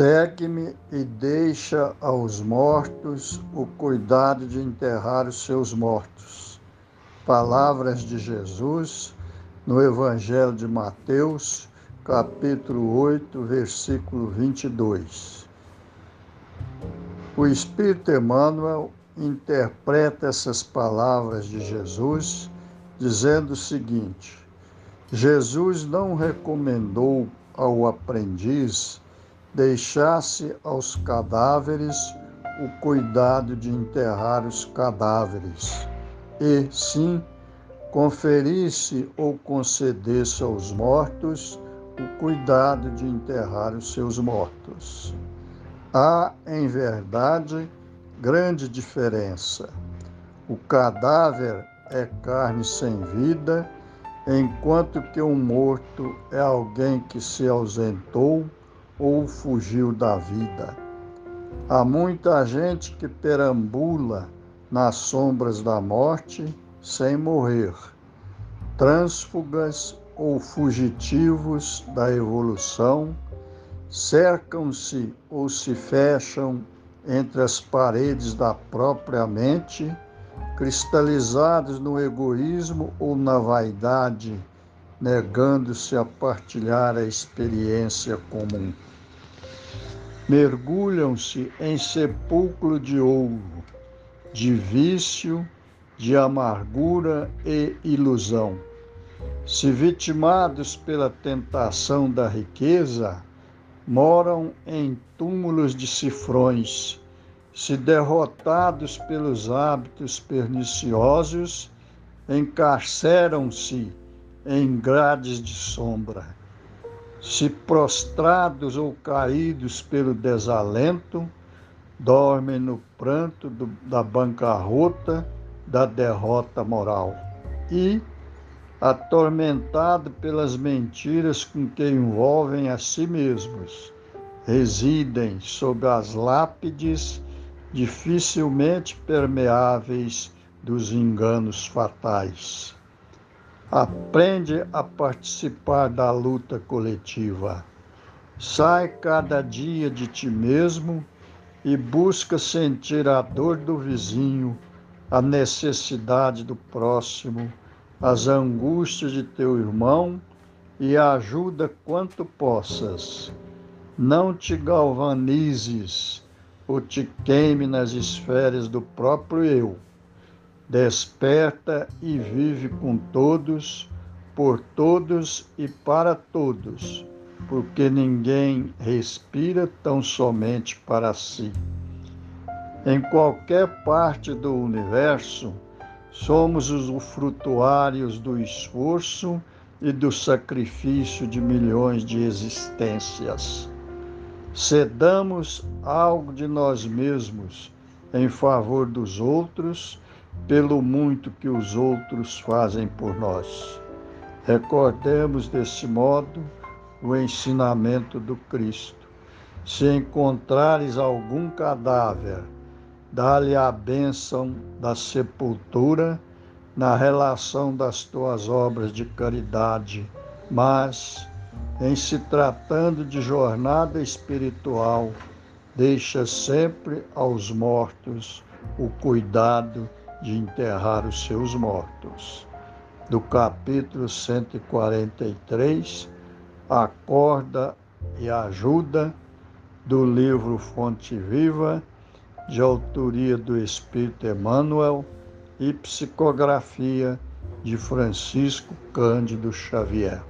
Segue-me e deixa aos mortos o cuidado de enterrar os seus mortos. Palavras de Jesus no Evangelho de Mateus, capítulo 8, versículo 22. O Espírito Emmanuel interpreta essas palavras de Jesus dizendo o seguinte: Jesus não recomendou ao aprendiz deixasse aos cadáveres o cuidado de enterrar os cadáveres, e sim conferisse ou concedesse aos mortos o cuidado de enterrar os seus mortos. Há, em verdade, grande diferença. O cadáver é carne sem vida, enquanto que um morto é alguém que se ausentou ou fugiu da vida. Há muita gente que perambula nas sombras da morte sem morrer, trânsfugas ou fugitivos da evolução, cercam-se ou se fecham entre as paredes da própria mente, cristalizados no egoísmo ou na vaidade, negando-se a partilhar a experiência comum mergulham-se em sepulcro de ouro, de vício, de amargura e ilusão. Se vitimados pela tentação da riqueza, moram em túmulos de cifrões. Se derrotados pelos hábitos perniciosos, encarceram-se em grades de sombra se prostrados ou caídos pelo desalento, dormem no pranto do, da bancarrota, da derrota moral. E, atormentado pelas mentiras com que envolvem a si mesmos, residem sob as lápides dificilmente permeáveis dos enganos fatais. Aprende a participar da luta coletiva. Sai cada dia de ti mesmo e busca sentir a dor do vizinho, a necessidade do próximo, as angústias de teu irmão e ajuda quanto possas. Não te galvanizes ou te queime nas esferas do próprio eu desperta e vive com todos, por todos e para todos, porque ninguém respira tão somente para si. Em qualquer parte do universo, somos os frutuários do esforço e do sacrifício de milhões de existências. Cedamos algo de nós mesmos em favor dos outros pelo muito que os outros fazem por nós. Recordemos desse modo o ensinamento do Cristo. Se encontrares algum cadáver, dá-lhe a bênção da sepultura na relação das tuas obras de caridade, mas, em se tratando de jornada espiritual, deixa sempre aos mortos o cuidado de enterrar os seus mortos. Do capítulo 143, Acorda e Ajuda, do livro Fonte Viva, de autoria do Espírito Emmanuel e psicografia de Francisco Cândido Xavier.